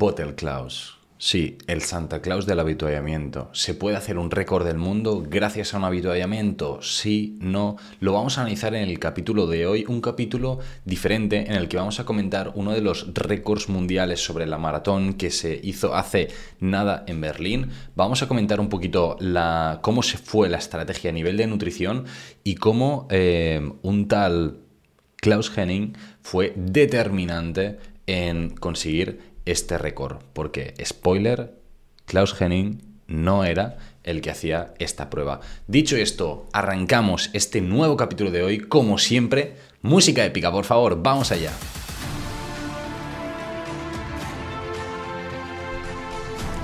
Bottle Klaus. Sí, el Santa Claus del avituallamiento. ¿Se puede hacer un récord del mundo gracias a un avituallamiento? Sí, no. Lo vamos a analizar en el capítulo de hoy, un capítulo diferente en el que vamos a comentar uno de los récords mundiales sobre la maratón que se hizo hace nada en Berlín. Vamos a comentar un poquito cómo se fue la estrategia a nivel de nutrición y cómo eh, un tal Klaus Henning fue determinante en conseguir este récord, porque, spoiler, Klaus Henning no era el que hacía esta prueba. Dicho esto, arrancamos este nuevo capítulo de hoy, como siempre, música épica, por favor, vamos allá.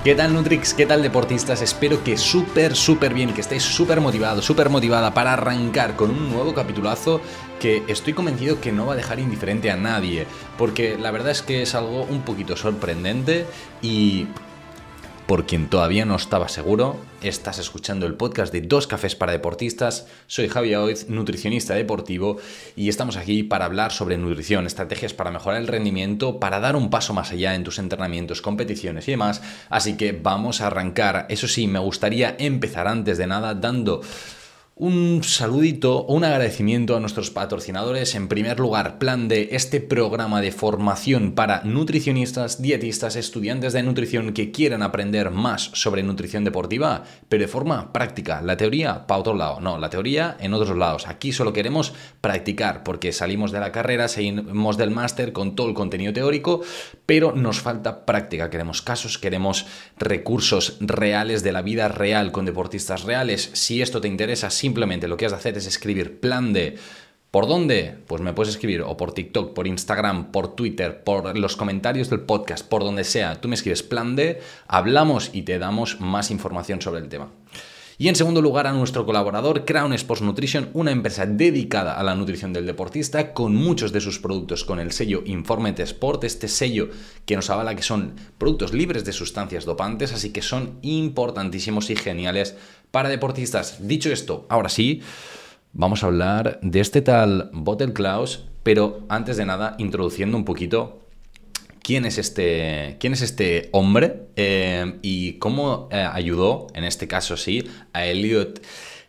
¿Qué tal Nutrix? ¿Qué tal deportistas? Espero que súper, súper bien, que estéis súper motivados, súper motivada para arrancar con un nuevo capitulazo que estoy convencido que no va a dejar indiferente a nadie, porque la verdad es que es algo un poquito sorprendente y por quien todavía no estaba seguro, estás escuchando el podcast de Dos Cafés para Deportistas. Soy Javi Oiz, nutricionista deportivo, y estamos aquí para hablar sobre nutrición, estrategias para mejorar el rendimiento, para dar un paso más allá en tus entrenamientos, competiciones y demás. Así que vamos a arrancar. Eso sí, me gustaría empezar antes de nada dando un saludito o un agradecimiento a nuestros patrocinadores. En primer lugar, Plan de este programa de formación para nutricionistas, dietistas, estudiantes de nutrición que quieran aprender más sobre nutrición deportiva, pero de forma práctica. La teoría para otro lado, no, la teoría en otros lados. Aquí solo queremos practicar porque salimos de la carrera, seguimos del máster con todo el contenido teórico, pero nos falta práctica. Queremos casos, queremos recursos reales de la vida real con deportistas reales. Si esto te interesa, simplemente lo que has de hacer es escribir plan de... ¿Por dónde? Pues me puedes escribir o por TikTok, por Instagram, por Twitter, por los comentarios del podcast, por donde sea. Tú me escribes plan de, hablamos y te damos más información sobre el tema. Y en segundo lugar a nuestro colaborador Crown Sports Nutrition, una empresa dedicada a la nutrición del deportista con muchos de sus productos con el sello Informet Sport, este sello que nos avala que son productos libres de sustancias dopantes, así que son importantísimos y geniales para deportistas. Dicho esto, ahora sí, vamos a hablar de este tal Bottle Klaus, pero antes de nada, introduciendo un poquito quién es este, quién es este hombre eh, y cómo eh, ayudó, en este caso sí, a Elliot.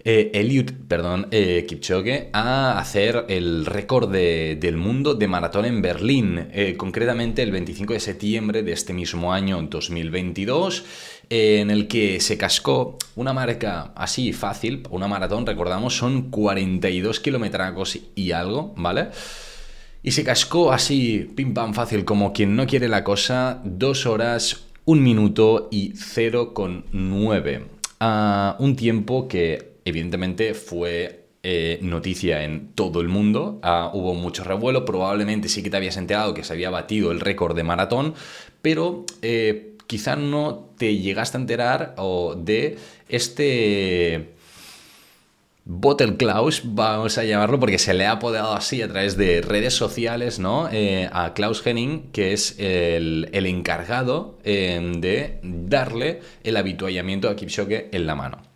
Eh, perdón, eh, Kipchoge a hacer el récord del mundo de maratón en Berlín, concretamente el 25 de septiembre de este mismo año 2022 en el que se cascó una marca así fácil, una maratón, recordamos, son 42 kilómetros y algo, ¿vale? Y se cascó así, pim pam fácil, como quien no quiere la cosa, dos horas, un minuto y 0,9. Uh, un tiempo que evidentemente fue eh, noticia en todo el mundo. Ah, hubo mucho revuelo, probablemente sí que te habías enterado que se había batido el récord de maratón, pero eh, quizá no te llegaste a enterar o de este Bottle Klaus, vamos a llamarlo porque se le ha apodado así a través de redes sociales, ¿no? Eh, a Klaus Henning, que es el, encargado em, de darle el habituallamiento a Kipchoge en la mano.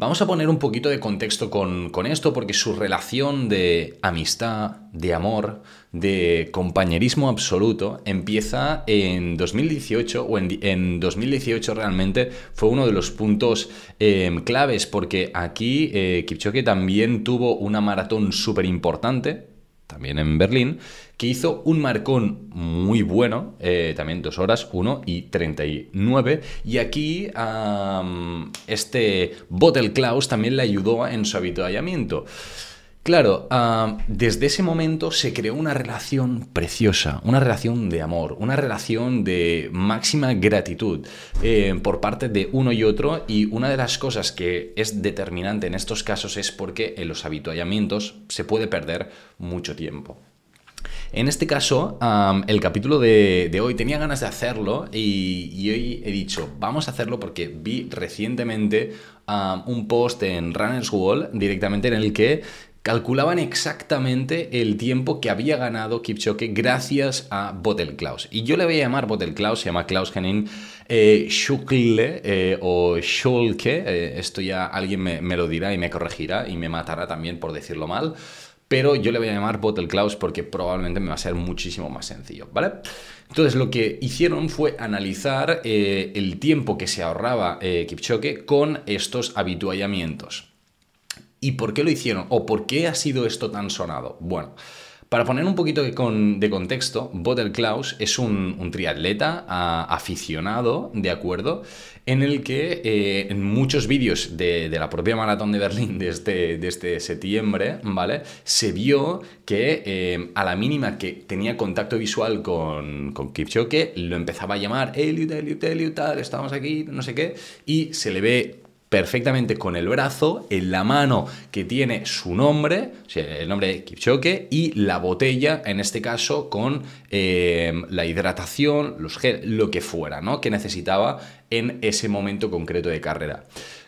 Vamos a poner un poquito de contexto con, esto porque su relación de amistad, de amor, de compañerismo absoluto empieza en 2018 o en, 2018 realmente fue uno de los puntos em, claves porque aquí eh, Kipchoge también tuvo una maratón súper importante también en Berlín, que hizo un marcón muy bueno, eh, también dos horas, 1 y 39. Y aquí este Bottle Klaus también le ayudó en su habituallamiento. Claro, desde ese momento se creó una relación preciosa, una relación de amor, una relación de máxima gratitud eh, por parte de uno y otro y una de las cosas que es determinante en estos casos es porque en los habituallamientos se puede perder mucho tiempo. En este caso, el capítulo de, hoy tenía ganas de hacerlo y, hoy he dicho, vamos a hacerlo porque vi recientemente un post en Runner's Wall directamente en el que calculaban exactamente el tiempo que había ganado Kipchoge gracias a Bottle Klaus. Y yo le voy a llamar Bottle Klaus, se llama Klaus Henning eh, eh o Schulke, eh, esto ya alguien me, lo dirá y me corregirá y me matará también por decirlo mal. pero yo le voy a llamar Bottle Klaus porque probablemente me va a ser muchísimo más sencillo, ¿vale? Entonces lo que hicieron fue analizar el tiempo que se ahorraba eh, Kipchoge con estos habituallamientos. ¿Y por qué lo hicieron? ¿O por qué ha sido esto tan sonado? Bueno, para poner un poquito de, contexto, Bottle Klaus es un, triatleta aficionado, ¿de acuerdo? En el que eh, en muchos vídeos de, la propia maratón de Berlín de este, este septiembre, ¿vale? Se vio que eh, a la mínima que tenía contacto visual con, con Kipchoge, lo empezaba a llamar, Eliud, Eliud, Eliud, tal, estamos aquí, no sé qué, y se le ve perfectamente con el brazo, en la mano que tiene su nombre, el nombre de Kipchoge, y la botella, en este caso, con eh, la hidratación, los gel, lo que fuera, ¿no? Que necesitaba en ese momento concreto de carrera.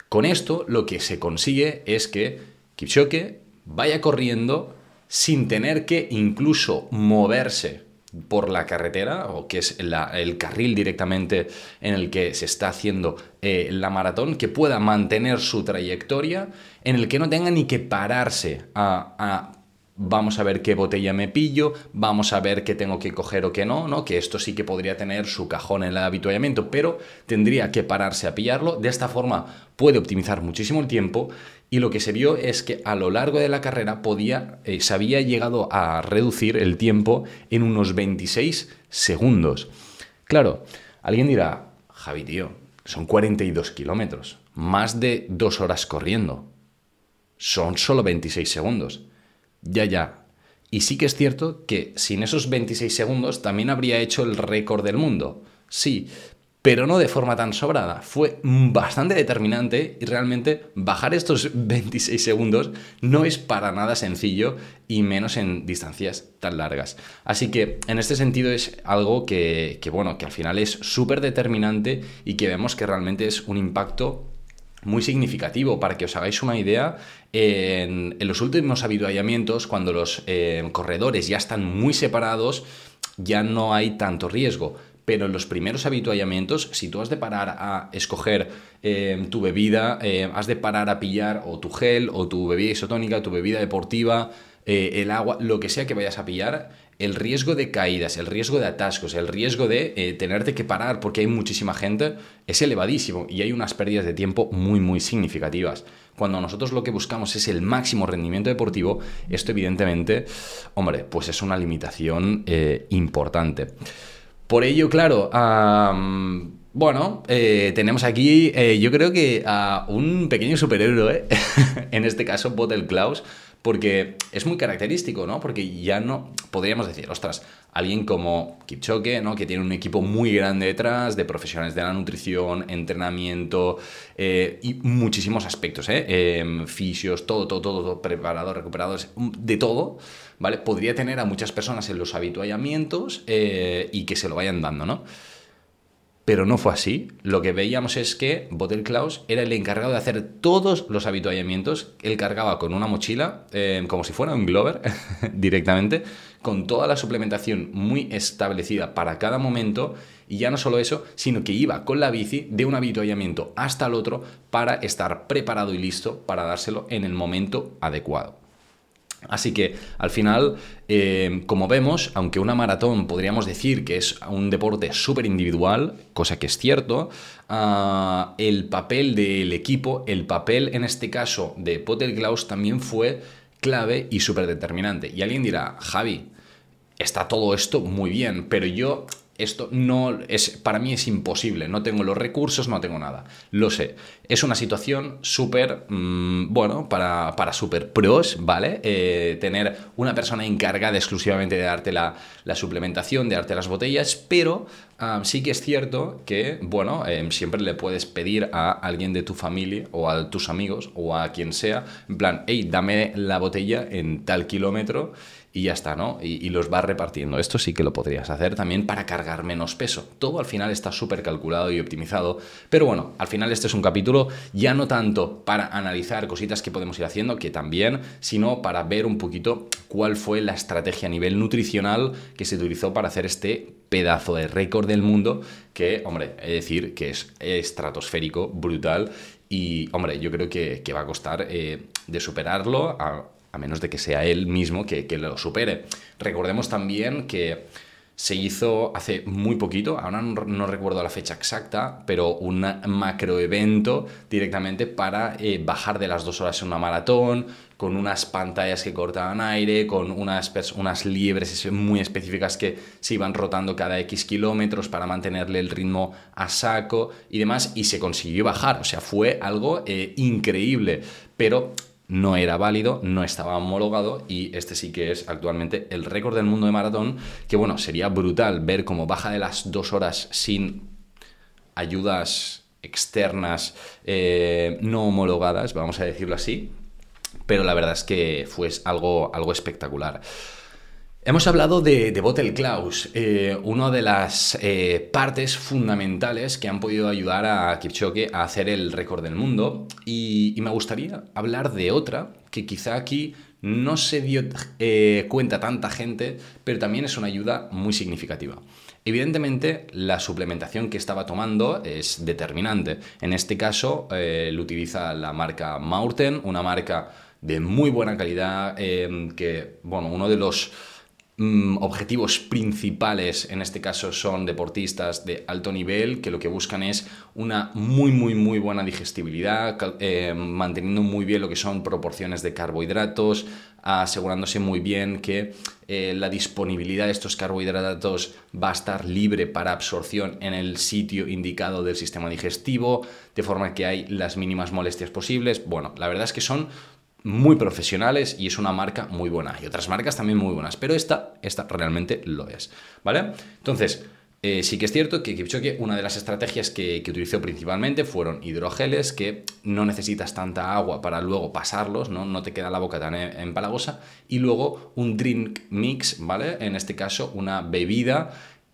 Con esto, lo que se consigue es que Kipchoge vaya corriendo sin tener que incluso moverse por la carretera, o que es el carril directamente en el que se está haciendo eh, la maratón, que pueda mantener su trayectoria, en el que no tenga ni que pararse a, vamos a ver qué botella me pillo, vamos a ver qué tengo que coger o qué no, ¿no? Que esto sí que podría tener su cajón en el habituallamiento, pero tendría que pararse a pillarlo. De esta forma puede optimizar muchísimo el tiempo y lo que se vio es que a lo largo de la carrera podía, eh, se había llegado a reducir el tiempo en unos 26 segundos. Claro, alguien dirá, Javi, tío, son 42 kilómetros, más de dos horas corriendo. Son solo 26 segundos. Ya, ya. Y sí que es cierto que sin esos 26 segundos también habría hecho el récord del mundo. Sí, pero no de forma tan sobrada. Fue bastante determinante y realmente bajar estos 26 segundos no es para nada sencillo y menos en distancias tan largas. Así que en este sentido es algo que, bueno, que al final es súper determinante y que vemos que realmente es un impacto muy significativo. Para que os hagáis una idea, en, los últimos habituallamientos, cuando los eh, corredores ya están muy separados, ya no hay tanto riesgo pero en los primeros habituallamientos, si tú has de parar a escoger eh, tu bebida, eh, has de parar a pillar o tu gel, o tu bebida isotónica, tu bebida deportiva, eh, el agua, lo que sea que vayas a pillar, el riesgo de caídas, el riesgo de atascos, el riesgo de tenerte que parar porque hay muchísima gente es elevadísimo y hay unas pérdidas de tiempo muy, muy significativas. Cuando nosotros lo que buscamos es el máximo rendimiento deportivo, esto evidentemente, hombre, pues es una limitación importante. Por ello, claro, bueno, eh, tenemos aquí, eh, yo creo que a un pequeño superhéroe, en este caso Bottle Klaus, porque es muy característico, ¿no? Porque ya no podríamos decir, ostras, alguien como Kipchoge, ¿no? Que tiene un equipo muy grande detrás de profesionales de la nutrición, entrenamiento eh, y muchísimos aspectos, ¿eh? Em, fisios, todo, todo, todo, todo, preparadores, recuperadores, de todo. ¿vale? Podría tener a muchas personas en los habituallamientos eh, y que se lo vayan dando, ¿no? Pero no fue así. Lo que veíamos es que Bottle Klaus era el encargado de hacer todos los habituallamientos. Él cargaba con una mochila, eh, como si fuera un Glover, directamente, con toda la suplementación muy establecida para cada momento. Y ya no solo eso, sino que iba con la bici de un habituallamiento hasta el otro para estar preparado y listo para dárselo en el momento adecuado. Así que al final, eh, como vemos, aunque una maratón podríamos decir que es un deporte súper individual, cosa que es cierto, ah, el papel del equipo, el papel en este caso de Potter Klaus también fue clave y súper determinante. Y alguien dirá, Javi, está todo esto muy bien, pero yo esto no es, para mí es imposible, no tengo los recursos, no tengo nada. Lo sé. Es una situación súper, mm, bueno, para, para súper pros, ¿vale? Eh, tener una persona encargada exclusivamente de darte la, suplementación, de darte las botellas, pero ah, sí que es cierto que, bueno, em, siempre le puedes pedir a alguien de tu familia o a tus amigos o a quien sea, en plan, hey, dame la botella en tal kilómetro y ya está, ¿no? Y, los vas repartiendo. Esto sí que lo podrías hacer también para cargar menos peso. Todo al final está súper calculado y optimizado. Pero bueno, al final este es un capítulo ya no tanto para analizar cositas que podemos ir haciendo, que también, sino para ver un poquito cuál fue la estrategia a nivel nutricional que se utilizó para hacer este pedazo de récord del mundo que, hombre, he de decir que es estratosférico, brutal y, hombre, yo creo que, va a costar eh, de superarlo. A, a menos de que sea él mismo que, lo supere. Recordemos también que se hizo hace muy poquito, ahora no, recuerdo la fecha exacta, pero un macroevento directamente para eh, bajar de las dos horas en una maratón, con unas pantallas que cortaban aire, con unas, unas liebres muy específicas que se iban rotando cada X kilómetros para mantenerle el ritmo a saco y demás, y se consiguió bajar, o sea, fue algo eh, increíble, pero no era válido, no estaba homologado y este sí que es actualmente el récord del mundo de maratón, que bueno, sería brutal ver cómo baja de las dos horas sin ayudas externas eh, no homologadas, vamos a decirlo así, pero la verdad es que fue algo, algo espectacular. Hemos hablado de, Bottle Klaus, eh, una de las eh, partes fundamentales que han podido ayudar a Kipchoge a hacer el récord del mundo y, me gustaría hablar de otra que quizá aquí no se dio eh, cuenta tanta gente, pero también es una ayuda muy significativa. Evidentemente, la suplementación que estaba tomando es determinante. En este caso, lo utiliza la marca Maurten, una marca de muy buena calidad, que, bueno, uno de los Mm, objetivos principales en este caso son deportistas de alto nivel que lo que buscan es una muy muy muy buena digestibilidad, eh, manteniendo muy bien lo que son proporciones de carbohidratos, asegurándose muy bien que eh, la disponibilidad de estos carbohidratos va a estar libre para absorción en el sitio indicado del sistema digestivo, de forma que hay las mínimas molestias posibles. Bueno, la verdad es que son muy profesionales y es una marca muy buena. Y otras marcas también muy buenas, pero esta, esta realmente lo es, ¿vale? Entonces, eh, sí que es cierto que Kipchoge, una de las estrategias que, utilizó principalmente fueron hidrogeles, que no necesitas tanta agua para luego pasarlos, no, no te queda la boca tan e, empalagosa, y luego un drink mix, ¿vale? En este caso, una bebida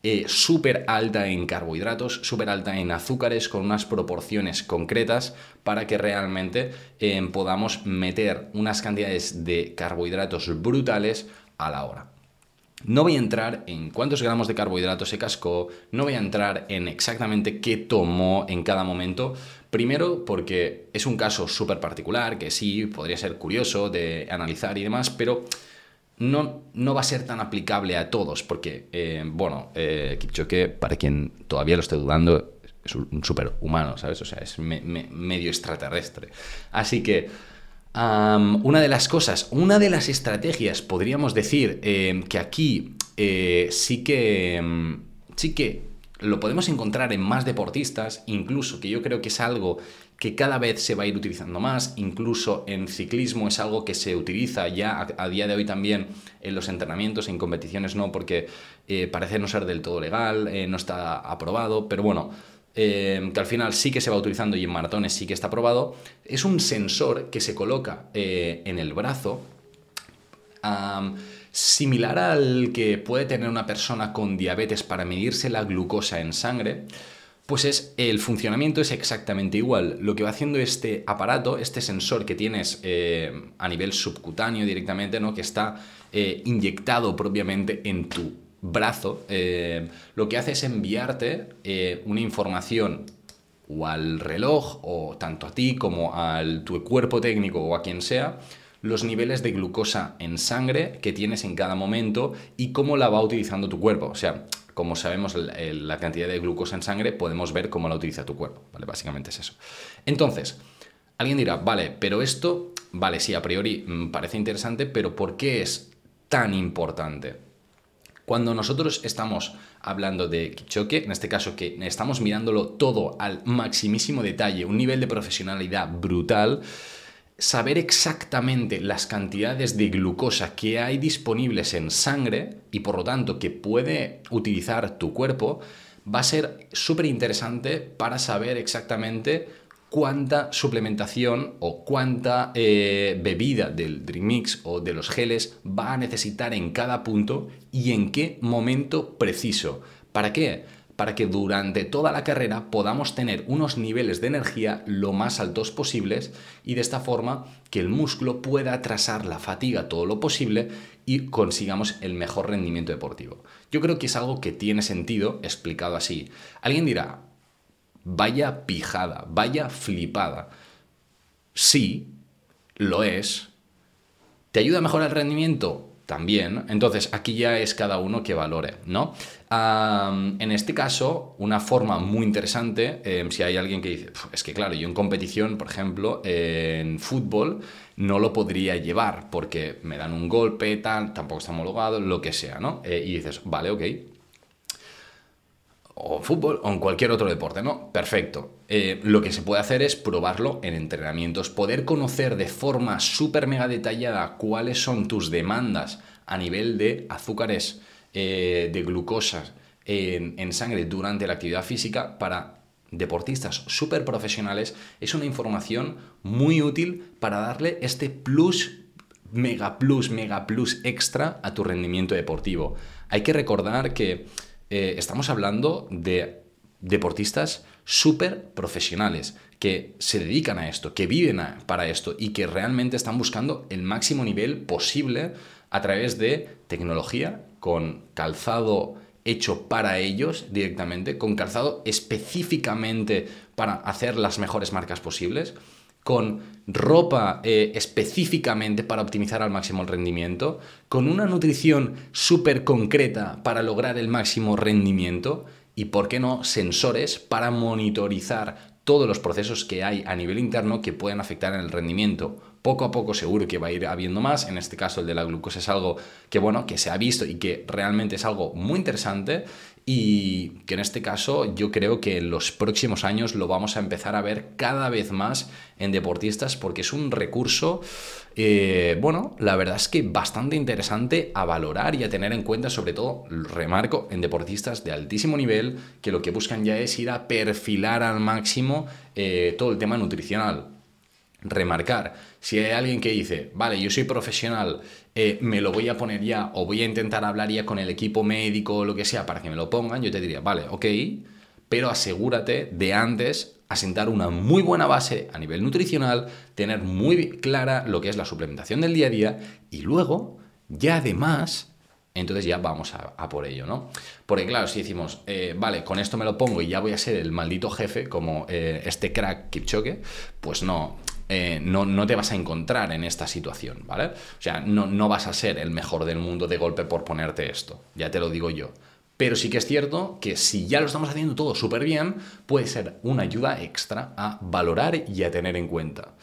eh, súper alta en carbohidratos, súper alta en azúcares, con unas proporciones concretas para que realmente eh, podamos meter unas cantidades de carbohidratos brutales a la hora. No voy a entrar en cuántos gramos de carbohidratos se cascó, no voy a entrar en exactamente qué tomó en cada momento. Primero porque es un caso súper particular, que sí, podría ser curioso de analizar y demás, pero no, no, va a ser tan aplicable a todos, porque, eh, bueno, eh, para quien todavía lo esté dudando, es un superhumano, ¿sabes? O sea, es medio extraterrestre. Así que, una de las cosas, una de las estrategias, podríamos decir, eh, que aquí eh, sí que, em, sí que lo podemos encontrar en más deportistas, incluso que yo creo que es algo que cada vez se va a ir utilizando más, incluso en ciclismo es algo que se utiliza ya a, día de hoy también en los entrenamientos, en competiciones no, porque eh, parece no ser del todo legal, eh, no está aprobado, pero bueno, eh, que al final sí que se va utilizando y en maratones sí que está aprobado, es un sensor que se coloca en el brazo, similar al que puede tener una persona con diabetes para medirse la glucosa en sangre, pues es el funcionamiento es exactamente igual. Lo que va haciendo este aparato, este sensor que tienes eh, a nivel subcutáneo directamente, ¿no? que está eh, inyectado propiamente en tu brazo, eh, lo que hace es enviarte una información o al reloj, o tanto a ti como a tu cuerpo técnico o a quien sea, los niveles de glucosa en sangre que tienes en cada momento y cómo la va utilizando tu cuerpo. O sea, como sabemos la cantidad de glucosa en sangre, podemos ver cómo la utiliza tu cuerpo, ¿vale? Básicamente es eso. Entonces, alguien dirá, vale, pero esto, vale, sí, a priori mm, parece interesante, pero ¿por qué es tan importante? Cuando nosotros estamos hablando de choque, en este caso que estamos mirándolo todo al maximísimo detalle, un nivel de profesionalidad brutal, saber exactamente las cantidades de glucosa que hay disponibles en sangre y por lo tanto que puede utilizar tu cuerpo va a ser súper interesante para saber exactamente cuánta suplementación o cuánta eh, bebida del Dream Mix o de los geles va a necesitar en cada punto y en qué momento preciso. ¿Para qué? Para que durante toda la carrera podamos tener unos niveles de energía lo más altos posibles y de esta forma que el músculo pueda atrasar la fatiga todo lo posible y consigamos el mejor rendimiento deportivo. Yo creo que es algo que tiene sentido explicado así. Alguien dirá, vaya pijada, vaya flipada. Sí, lo es, ¿Te ayuda a mejorar el rendimiento? También. Entonces, aquí ya es cada uno que valore, ¿no? en este caso, una forma muy interesante, em, si hay alguien que dice, es que claro, yo en competición, por ejemplo, en fútbol, no lo podría llevar porque me dan un golpe, tal, tampoco está homologado, lo que sea, ¿no? Eh, y dices, vale, ok, o fútbol o en cualquier otro deporte, ¿no? Perfecto. Eh, lo que se puede hacer es probarlo en entrenamientos, poder conocer de forma súper mega detallada cuáles son tus demandas a nivel de azúcares, eh, de glucosa en, en sangre durante la actividad física para deportistas súper profesionales es una información muy útil para darle este plus, mega plus, mega plus extra a tu rendimiento deportivo. Hay que recordar que eh, estamos hablando de deportistas súper profesionales que se dedican a esto, que viven para esto y que realmente están buscando el máximo nivel posible a través de tecnología con calzado hecho para ellos directamente, con calzado específicamente para hacer las mejores marcas posibles, con ropa eh, específicamente para optimizar al máximo el rendimiento, con una nutrición súper concreta para lograr el máximo rendimiento y, por qué no, sensores para monitorizar todos los procesos que hay a nivel interno que pueden afectar en el rendimiento. Poco a poco seguro que va a ir habiendo más, en este caso el de la glucosa es algo que bueno, que se ha visto y que realmente es algo muy interesante y que en este caso yo creo que en los próximos años lo vamos a empezar a ver cada vez más en deportistas porque es un recurso, eh, bueno, la verdad es que bastante interesante a valorar y a tener en cuenta, sobre todo, remarco, en deportistas de altísimo nivel que lo que buscan ya es ir a perfilar al máximo eh, todo el tema nutricional remarcar. Si hay alguien que dice, vale, yo soy profesional, eh, me lo voy a poner ya o voy a intentar hablar ya con el equipo médico o lo que sea para que me lo pongan, yo te diría, vale, ok, pero asegúrate de antes asentar una muy buena base a nivel nutricional, tener muy clara lo que es la suplementación del día a día y luego, ya además, entonces ya vamos a, por ello, ¿no? Porque claro, si decimos, eh, vale, con esto me lo pongo y ya voy a ser el maldito jefe como eh, este crack Kipchoge, pues no, eh, no, te vas a encontrar en esta situación, ¿vale? O sea, no, no vas a ser el mejor del mundo de golpe por ponerte esto, ya te lo digo yo. Pero sí que es cierto que si ya lo estamos haciendo todo súper bien, puede ser una ayuda extra a valorar y a tener en cuenta.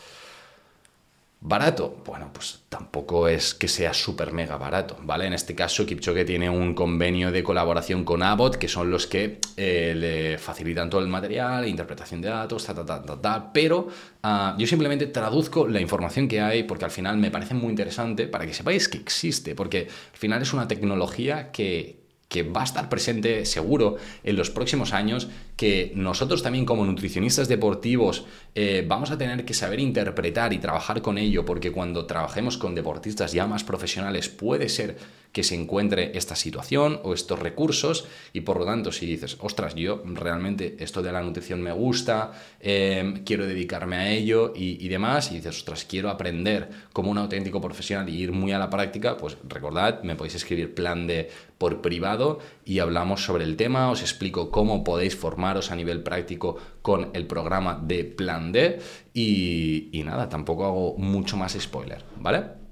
¿Barato? Bueno, pues tampoco es que sea súper mega barato, ¿vale? En este caso, Kipchoge tiene un convenio de colaboración con Abbott, que son los que eh, le facilitan todo el material, interpretación de datos, ta, ta, ta, ta, ta. Pero ah, yo simplemente traduzco la información que hay porque al final me parece muy interesante para que sepáis que existe, porque al final es una tecnología que, que va a estar presente seguro en los próximos años, que nosotros también como nutricionistas deportivos eh, vamos a tener que saber interpretar y trabajar con ello, porque cuando trabajemos con deportistas ya más profesionales puede ser que se encuentre esta situación o estos recursos y por lo tanto si dices, ostras, yo realmente esto de la nutrición me gusta, em, quiero dedicarme a ello y, demás, y dices, ostras, quiero aprender como un auténtico profesional y ir muy a la práctica, pues recordad, me podéis escribir plan de por privado y hablamos sobre el tema, os explico cómo podéis formaros a nivel práctico con el programa de plan D y, y nada, tampoco hago mucho más spoiler, ¿vale?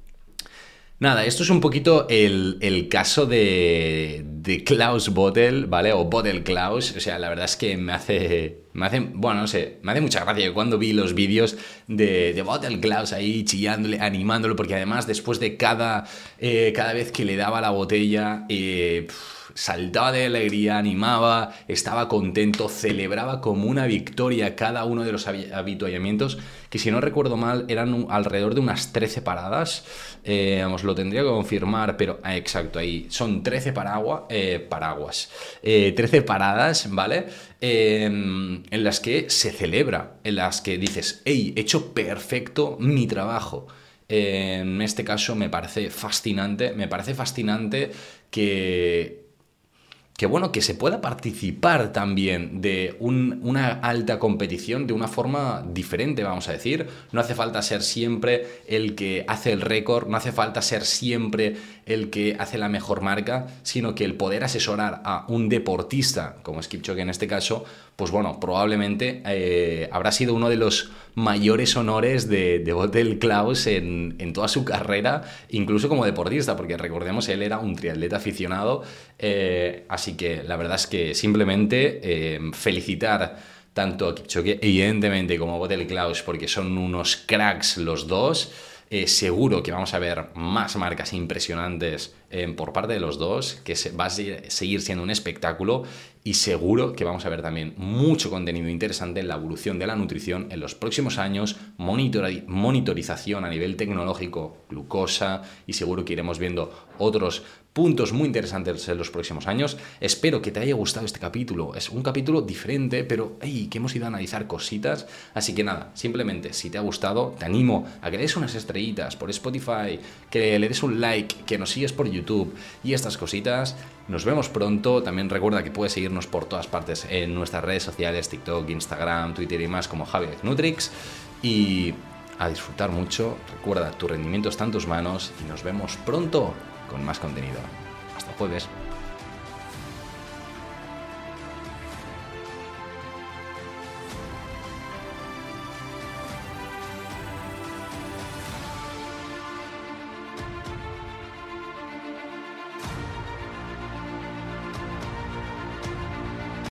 Nada, esto es un poquito el, caso de, de, Klaus Bottle, ¿vale? O Bottle Klaus. O sea, la verdad es que me hace. Me hace. Bueno, no sé, me hace mucha gracia cuando vi los vídeos de, de Bottle Klaus ahí chillándole, animándolo, porque además después de cada. Eh, cada vez que le daba la botella. Eh, saltaba de alegría, animaba, estaba contento, celebraba como una victoria cada uno de los habituallamientos, que si no recuerdo mal eran alrededor de unas 13 paradas, eh, os lo tendría que confirmar, pero ah, exacto, ahí son 13 paraguas, eh, paraguas, 13 eh, paradas, ¿vale? Em, en las que se celebra, en las que dices, hey, he hecho perfecto mi trabajo. En este caso me parece fascinante, me parece fascinante que que bueno, que se pueda participar también de una alta competición de una forma diferente, vamos a decir. No hace falta ser siempre el que hace el récord, no hace falta ser siempre el que hace la mejor marca, sino que el poder asesorar a un deportista, como es Kipchoge en este caso, pues bueno, probablemente eh, habrá sido uno de los mayores honores de, de Botel Klaus en, toda su carrera, incluso como deportista, porque recordemos, él era un triatleta aficionado, eh, así que la verdad es que simplemente eh, felicitar tanto a Kipchoge, evidentemente, como a Botel Klaus, porque son unos cracks los dos. Eh, seguro que vamos a ver más marcas impresionantes por parte de los dos, que se, va a seguir siendo un espectáculo y seguro que vamos a ver también mucho contenido interesante en la evolución de la nutrición en los próximos años, monitorización a nivel tecnológico, glucosa y seguro que iremos viendo otros puntos muy interesantes en los próximos años. Espero que te haya gustado este capítulo. Es un capítulo diferente, pero hey, que hemos ido a analizar cositas. Así que nada, simplemente si te ha gustado, te animo a que le des unas estrellitas por Spotify, que le des un like, que nos sigues por YouTube y estas cositas. Nos vemos pronto. También recuerda que puedes seguirnos por todas partes en nuestras redes sociales, TikTok, Instagram, Twitter y más como Javier Nutrix. Y a disfrutar mucho. Recuerda, tu rendimiento está en tus manos y nos vemos pronto con más contenido. Hasta jueves.